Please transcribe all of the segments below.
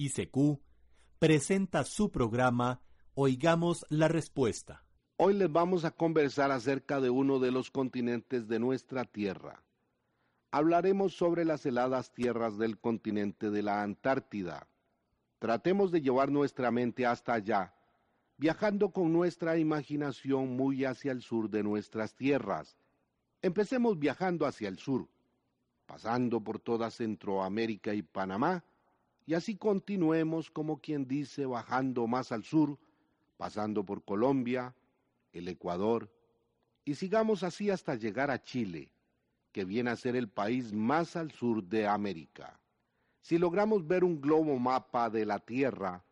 ICQ, presenta su programa Oigamos la Respuesta. Hoy les vamos a conversar acerca de uno de los continentes de nuestra Tierra. Hablaremos sobre las heladas tierras del continente de la Antártida. Tratemos de llevar nuestra mente hasta allá, viajando con nuestra imaginación muy hacia el sur de nuestras tierras. Empecemos viajando hacia el sur pasando por toda Centroamérica y Panamá, y así continuemos como quien dice bajando más al sur, pasando por Colombia, el Ecuador, y sigamos así hasta llegar a Chile, que viene a ser el país más al sur de América. Si logramos ver un globo mapa de la Tierra,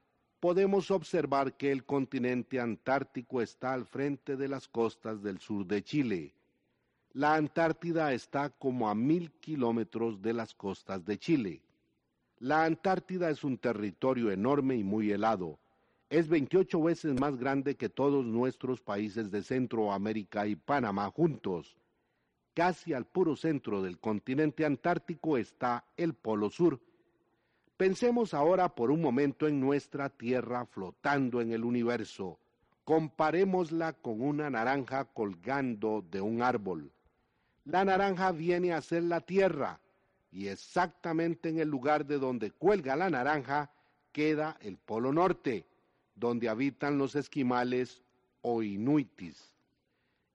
podemos observar que el continente antártico está al frente de las costas del sur de Chile, la Antártida está como a mil kilómetros de las costas de Chile. La Antártida es un territorio enorme y muy helado. Es 28 veces más grande que todos nuestros países de Centroamérica y Panamá juntos. Casi al puro centro del continente antártico está el Polo Sur. Pensemos ahora por un momento en nuestra Tierra flotando en el universo. Comparémosla con una naranja colgando de un árbol. La naranja viene a ser la tierra y exactamente en el lugar de donde cuelga la naranja queda el Polo Norte, donde habitan los esquimales o inuitis.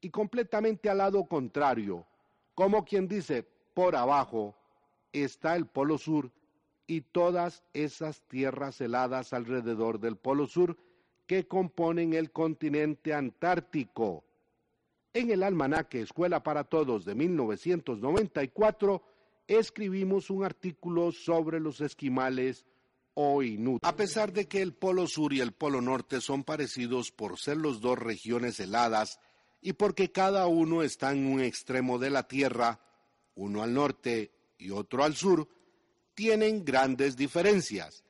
Y completamente al lado contrario, como quien dice, por abajo, está el Polo Sur y todas esas tierras heladas alrededor del Polo Sur que componen el continente antártico. En el almanaque Escuela para Todos de 1994 escribimos un artículo sobre los esquimales o inuit. A pesar de que el Polo Sur y el Polo Norte son parecidos por ser los dos regiones heladas y porque cada uno está en un extremo de la Tierra, uno al norte y otro al sur, tienen grandes diferencias.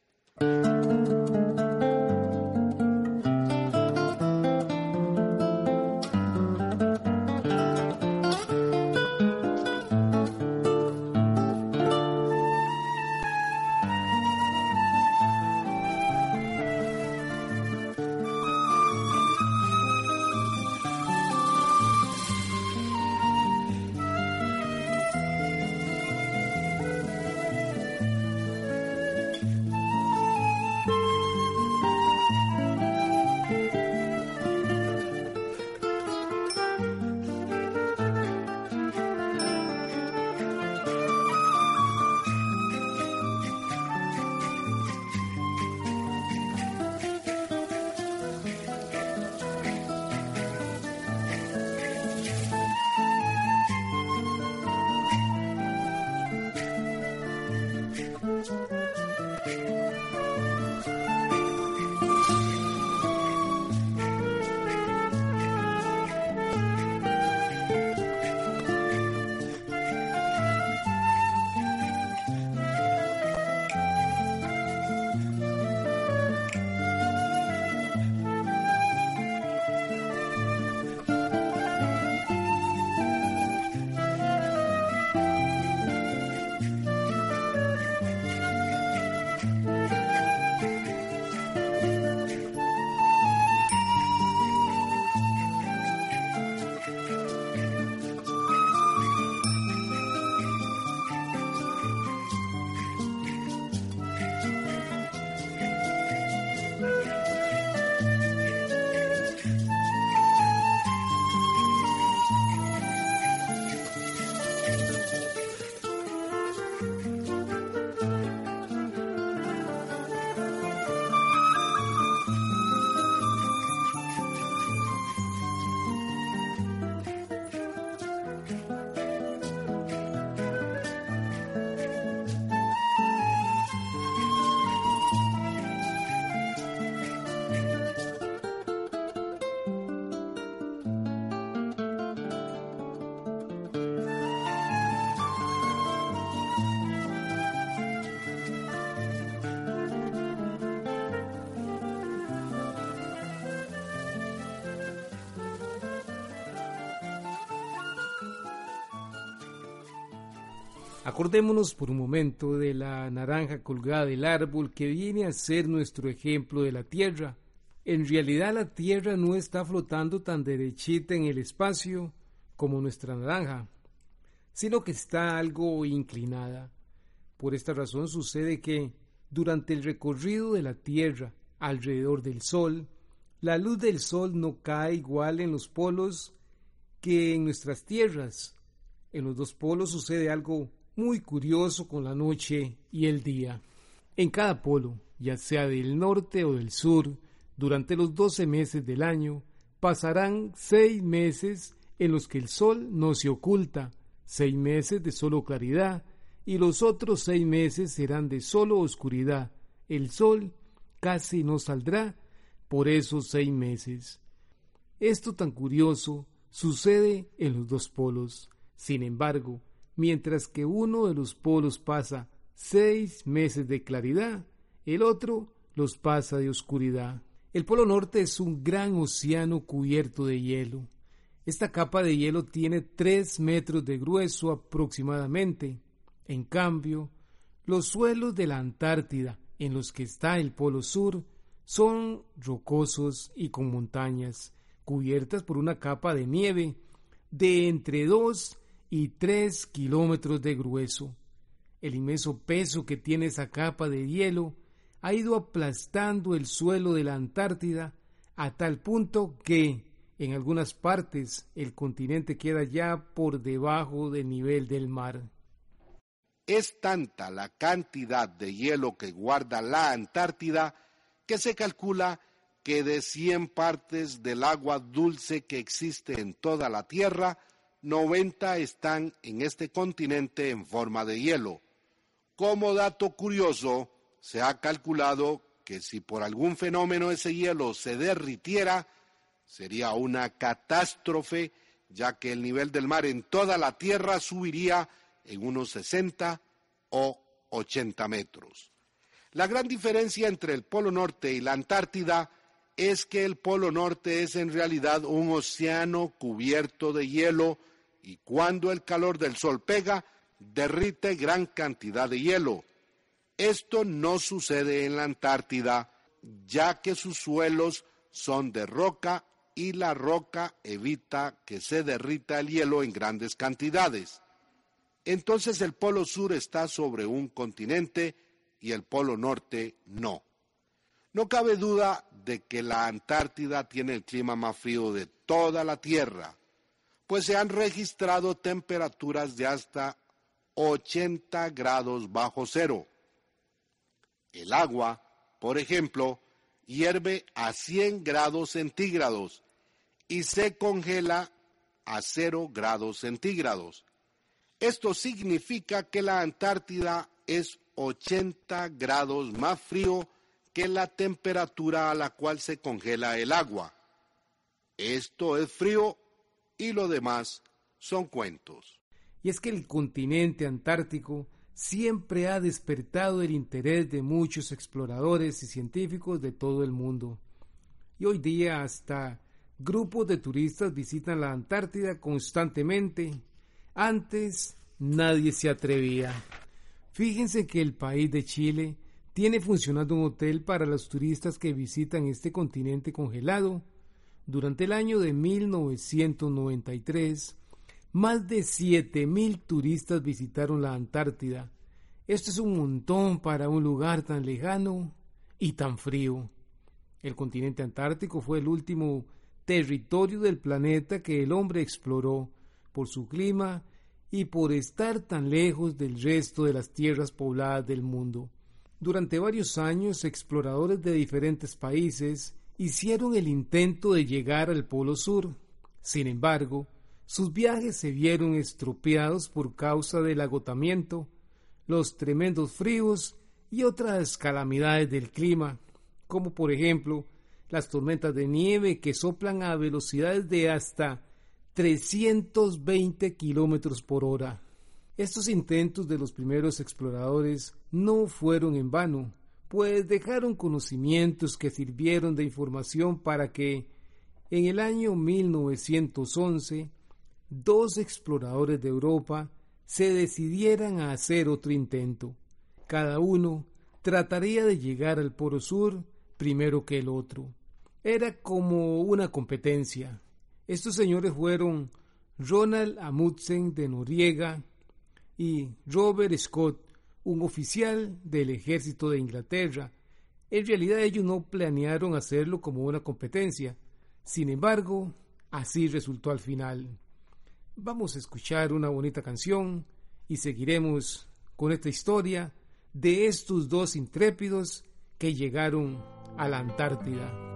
Acordémonos por un momento de la naranja colgada del árbol que viene a ser nuestro ejemplo de la Tierra. En realidad la Tierra no está flotando tan derechita en el espacio como nuestra naranja, sino que está algo inclinada. Por esta razón sucede que, durante el recorrido de la Tierra alrededor del Sol, la luz del Sol no cae igual en los polos que en nuestras tierras. En los dos polos sucede algo muy curioso con la noche y el día. En cada polo, ya sea del norte o del sur, durante los doce meses del año, pasarán seis meses en los que el sol no se oculta, seis meses de solo claridad, y los otros seis meses serán de solo oscuridad. El sol casi no saldrá por esos seis meses. Esto tan curioso sucede en los dos polos. Sin embargo, mientras que uno de los polos pasa seis meses de claridad, el otro los pasa de oscuridad. El Polo Norte es un gran océano cubierto de hielo. Esta capa de hielo tiene tres metros de grueso aproximadamente. En cambio, los suelos de la Antártida, en los que está el Polo Sur, son rocosos y con montañas, cubiertas por una capa de nieve de entre dos y tres kilómetros de grueso. El inmenso peso que tiene esa capa de hielo ha ido aplastando el suelo de la Antártida a tal punto que en algunas partes el continente queda ya por debajo del nivel del mar. Es tanta la cantidad de hielo que guarda la Antártida que se calcula que de 100 partes del agua dulce que existe en toda la Tierra, 90 están en este continente en forma de hielo. Como dato curioso, se ha calculado que si por algún fenómeno ese hielo se derritiera, sería una catástrofe, ya que el nivel del mar en toda la Tierra subiría en unos 60 o 80 metros. La gran diferencia entre el Polo Norte y la Antártida es que el Polo Norte es en realidad un océano cubierto de hielo y cuando el calor del sol pega, derrite gran cantidad de hielo. Esto no sucede en la Antártida, ya que sus suelos son de roca y la roca evita que se derrita el hielo en grandes cantidades. Entonces el Polo Sur está sobre un continente y el Polo Norte no. No cabe duda de que la Antártida tiene el clima más frío de toda la Tierra pues se han registrado temperaturas de hasta 80 grados bajo cero. El agua, por ejemplo, hierve a 100 grados centígrados y se congela a 0 grados centígrados. Esto significa que la Antártida es 80 grados más frío que la temperatura a la cual se congela el agua. Esto es frío y lo demás son cuentos. Y es que el continente antártico siempre ha despertado el interés de muchos exploradores y científicos de todo el mundo. Y hoy día hasta grupos de turistas visitan la Antártida constantemente. Antes nadie se atrevía. Fíjense que el país de Chile tiene funcionando un hotel para los turistas que visitan este continente congelado durante el año de 1993, más de 7.000 turistas visitaron la Antártida. Esto es un montón para un lugar tan lejano y tan frío. El continente antártico fue el último territorio del planeta que el hombre exploró por su clima y por estar tan lejos del resto de las tierras pobladas del mundo. Durante varios años, exploradores de diferentes países hicieron el intento de llegar al Polo Sur. Sin embargo, sus viajes se vieron estropeados por causa del agotamiento, los tremendos fríos y otras calamidades del clima, como por ejemplo las tormentas de nieve que soplan a velocidades de hasta 320 kilómetros por hora. Estos intentos de los primeros exploradores no fueron en vano pues dejaron conocimientos que sirvieron de información para que en el año 1911 dos exploradores de Europa se decidieran a hacer otro intento. Cada uno trataría de llegar al Polo Sur primero que el otro. Era como una competencia. Estos señores fueron Ronald Amundsen de Noriega y Robert Scott, un oficial del ejército de Inglaterra. En realidad ellos no planearon hacerlo como una competencia. Sin embargo, así resultó al final. Vamos a escuchar una bonita canción y seguiremos con esta historia de estos dos intrépidos que llegaron a la Antártida.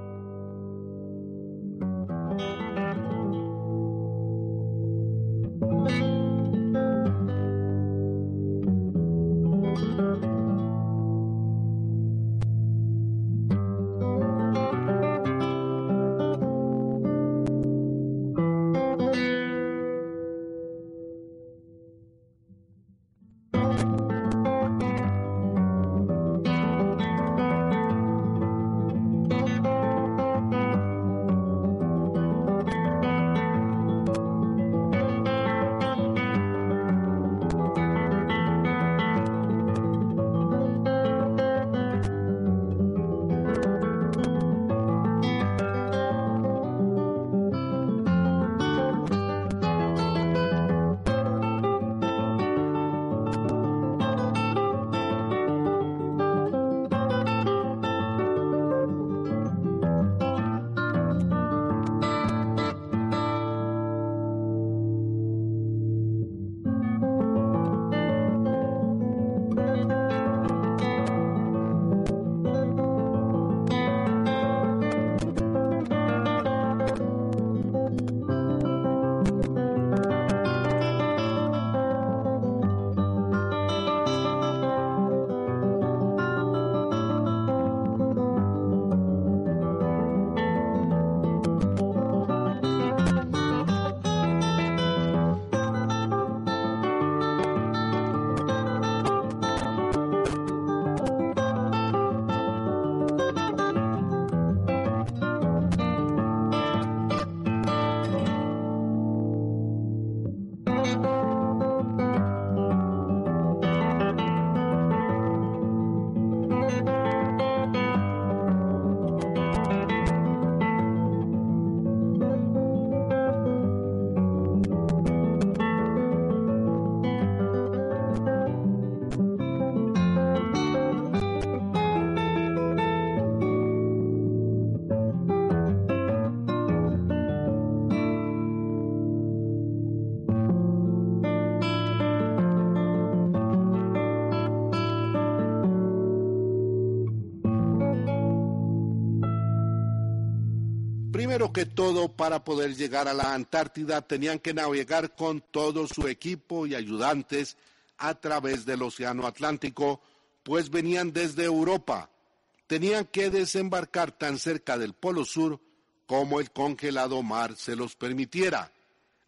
Todo, para poder llegar a la Antártida tenían que navegar con todo su equipo y ayudantes a través del Océano Atlántico, pues venían desde Europa. Tenían que desembarcar tan cerca del Polo Sur como el congelado mar se los permitiera.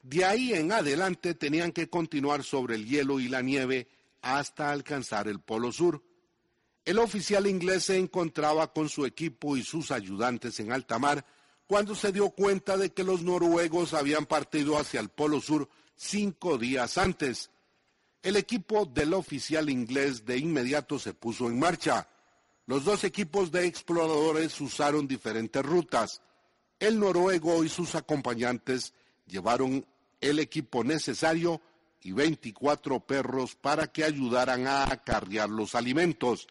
De ahí en adelante tenían que continuar sobre el hielo y la nieve hasta alcanzar el Polo Sur. El oficial inglés se encontraba con su equipo y sus ayudantes en alta mar cuando se dio cuenta de que los noruegos habían partido hacia el Polo Sur cinco días antes. El equipo del oficial inglés de inmediato se puso en marcha. Los dos equipos de exploradores usaron diferentes rutas. El noruego y sus acompañantes llevaron el equipo necesario y 24 perros para que ayudaran a acarrear los alimentos.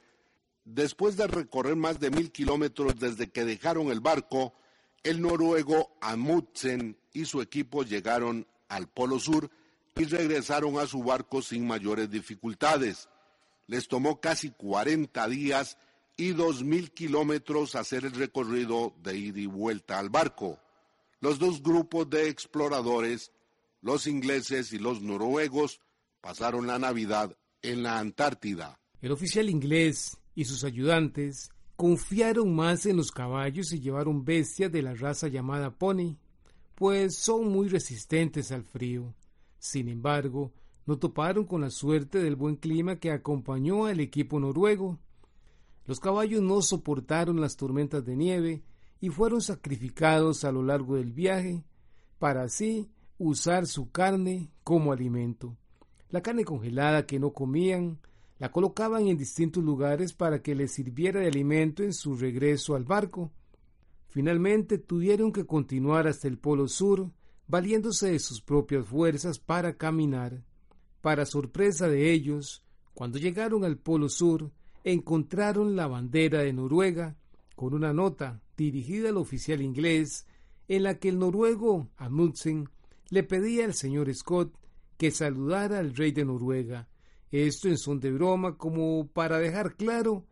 Después de recorrer más de mil kilómetros desde que dejaron el barco, el noruego Amundsen y su equipo llegaron al Polo Sur y regresaron a su barco sin mayores dificultades. Les tomó casi 40 días y 2.000 kilómetros hacer el recorrido de ida y vuelta al barco. Los dos grupos de exploradores, los ingleses y los noruegos, pasaron la Navidad en la Antártida. El oficial inglés y sus ayudantes confiaron más en los caballos y llevaron bestias de la raza llamada pony, pues son muy resistentes al frío. Sin embargo, no toparon con la suerte del buen clima que acompañó al equipo noruego. Los caballos no soportaron las tormentas de nieve y fueron sacrificados a lo largo del viaje para así usar su carne como alimento. La carne congelada que no comían la colocaban en distintos lugares para que les sirviera de alimento en su regreso al barco. Finalmente tuvieron que continuar hasta el Polo Sur, valiéndose de sus propias fuerzas para caminar. Para sorpresa de ellos, cuando llegaron al Polo Sur, encontraron la bandera de Noruega con una nota dirigida al oficial inglés en la que el noruego Amundsen le pedía al señor Scott que saludara al rey de Noruega, esto en son de broma como para dejar claro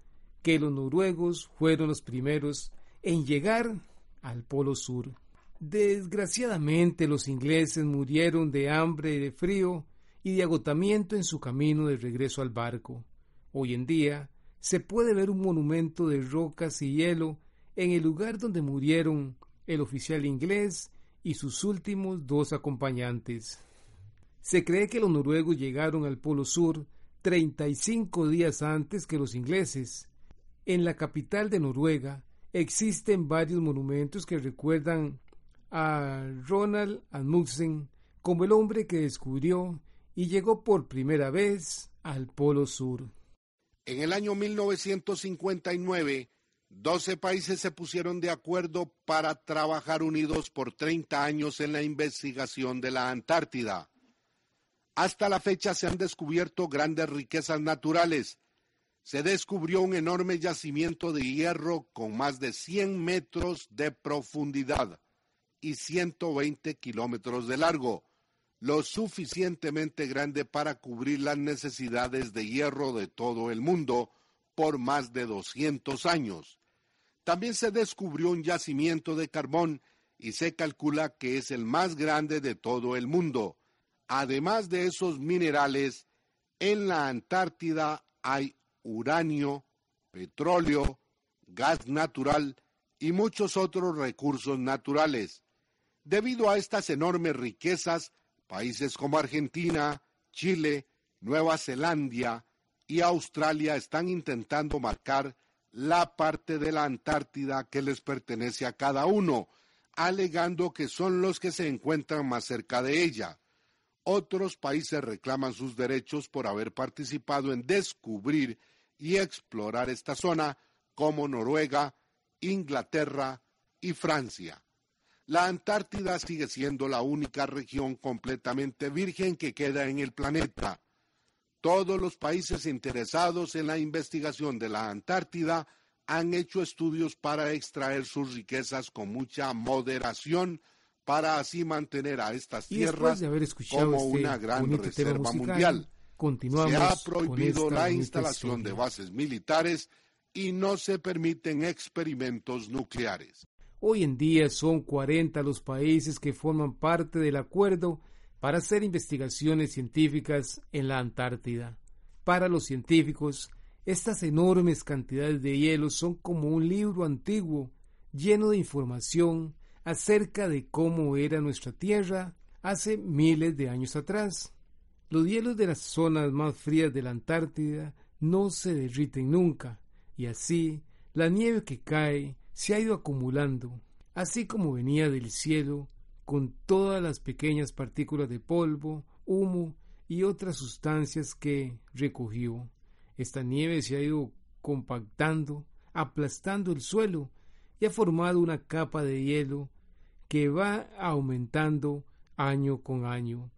que los noruegos fueron los primeros en llegar al Polo Sur. Desgraciadamente los ingleses murieron de hambre y de frío y de agotamiento en su camino de regreso al barco. Hoy en día se puede ver un monumento de rocas y hielo en el lugar donde murieron el oficial inglés y sus últimos dos acompañantes. Se cree que los noruegos llegaron al Polo Sur 35 días antes que los ingleses. En la capital de Noruega existen varios monumentos que recuerdan a Ronald Amundsen como el hombre que descubrió y llegó por primera vez al Polo Sur. En el año 1959, 12 países se pusieron de acuerdo para trabajar unidos por 30 años en la investigación de la Antártida. Hasta la fecha se han descubierto grandes riquezas naturales. Se descubrió un enorme yacimiento de hierro con más de 100 metros de profundidad y 120 kilómetros de largo, lo suficientemente grande para cubrir las necesidades de hierro de todo el mundo por más de 200 años. También se descubrió un yacimiento de carbón y se calcula que es el más grande de todo el mundo. Además de esos minerales, en la Antártida hay uranio, petróleo, gas natural y muchos otros recursos naturales. Debido a estas enormes riquezas, países como Argentina, Chile, Nueva Zelanda y Australia están intentando marcar la parte de la Antártida que les pertenece a cada uno, alegando que son los que se encuentran más cerca de ella. Otros países reclaman sus derechos por haber participado en descubrir y explorar esta zona, como Noruega, Inglaterra y Francia. La Antártida sigue siendo la única región completamente virgen que queda en el planeta. Todos los países interesados en la investigación de la Antártida han hecho estudios para extraer sus riquezas con mucha moderación para así mantener a estas tierras como este una gran reserva mundial. se ha prohibido la instalación de bases militares y no se permiten experimentos nucleares. Hoy en día son 40 los países que forman parte del acuerdo para hacer investigaciones científicas en la Antártida. Para los científicos, estas enormes cantidades de hielo son como un libro antiguo lleno de información acerca de cómo era nuestra Tierra hace miles de años atrás. Los hielos de las zonas más frías de la Antártida no se derriten nunca, y así la nieve que cae se ha ido acumulando, así como venía del cielo con todas las pequeñas partículas de polvo, humo y otras sustancias que recogió. Esta nieve se ha ido compactando, aplastando el suelo y ha formado una capa de hielo que va aumentando año con año.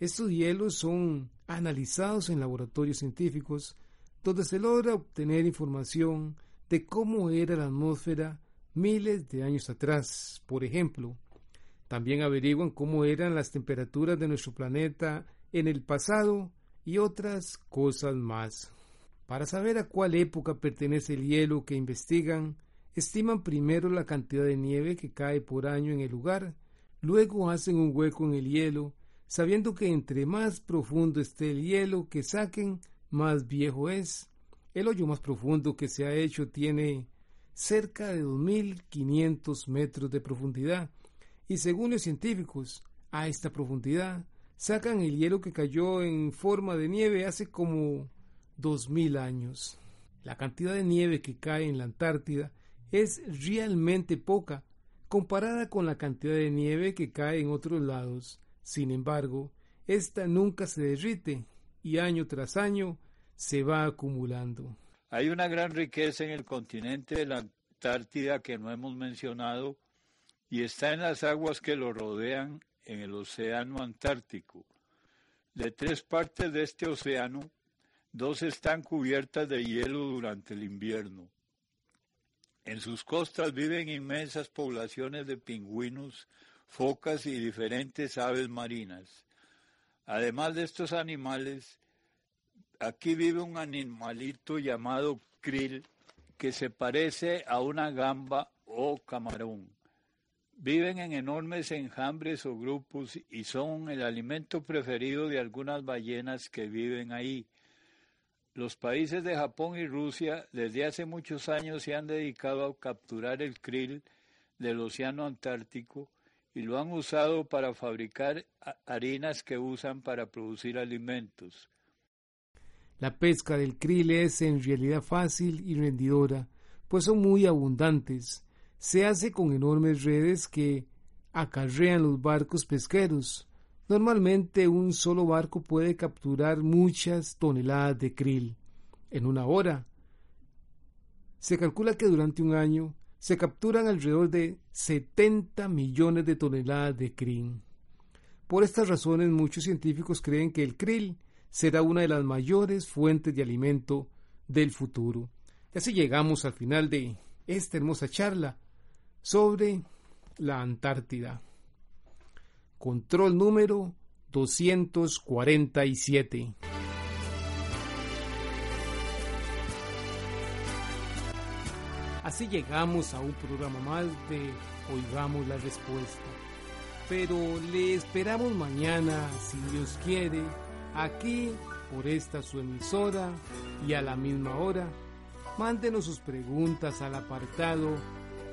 Estos hielos son analizados en laboratorios científicos donde se logra obtener información de cómo era la atmósfera miles de años atrás. Por ejemplo, también averiguan cómo eran las temperaturas de nuestro planeta en el pasado y otras cosas más. Para saber a cuál época pertenece el hielo que investigan, estiman primero la cantidad de nieve que cae por año en el lugar, luego hacen un hueco en el hielo, sabiendo que entre más profundo esté el hielo que saquen, más viejo es. El hoyo más profundo que se ha hecho tiene cerca de 2.500 metros de profundidad y según los científicos, a esta profundidad sacan el hielo que cayó en forma de nieve hace como dos mil años. La cantidad de nieve que cae en la Antártida es realmente poca comparada con la cantidad de nieve que cae en otros lados. Sin embargo, esta nunca se derrite y año tras año se va acumulando. Hay una gran riqueza en el continente de la Antártida que no hemos mencionado y está en las aguas que lo rodean en el Océano Antártico. De tres partes de este océano, dos están cubiertas de hielo durante el invierno. En sus costas viven inmensas poblaciones de pingüinos, focas y diferentes aves marinas. Además de estos animales, aquí vive un animalito llamado krill que se parece a una gamba o camarón. Viven en enormes enjambres o grupos y son el alimento preferido de algunas ballenas que viven ahí. Los países de Japón y Rusia desde hace muchos años se han dedicado a capturar el krill del Océano Antártico y lo han usado para fabricar harinas que usan para producir alimentos. La pesca del krill es en realidad fácil y rendidora, pues son muy abundantes. Se hace con enormes redes que acarrean los barcos pesqueros. Normalmente un solo barco puede capturar muchas toneladas de krill en una hora. Se calcula que durante un año se capturan alrededor de 70 millones de toneladas de krill. Por estas razones muchos científicos creen que el krill será una de las mayores fuentes de alimento del futuro. Y así llegamos al final de esta hermosa charla sobre la Antártida. Control número 247. Así llegamos a un programa más de Oigamos la Respuesta. Pero le esperamos mañana, si Dios quiere, aquí por esta su emisora y a la misma hora. Mándenos sus preguntas al apartado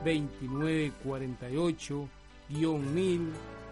2948-1000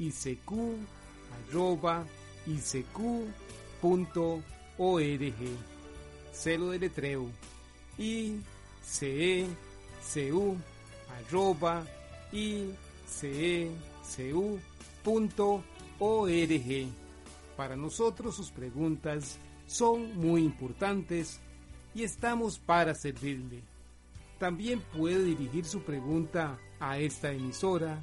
icq.org. Celo de letreo icecu.org. Para nosotros sus preguntas son muy importantes y estamos para servirle. También puede dirigir su pregunta a esta emisora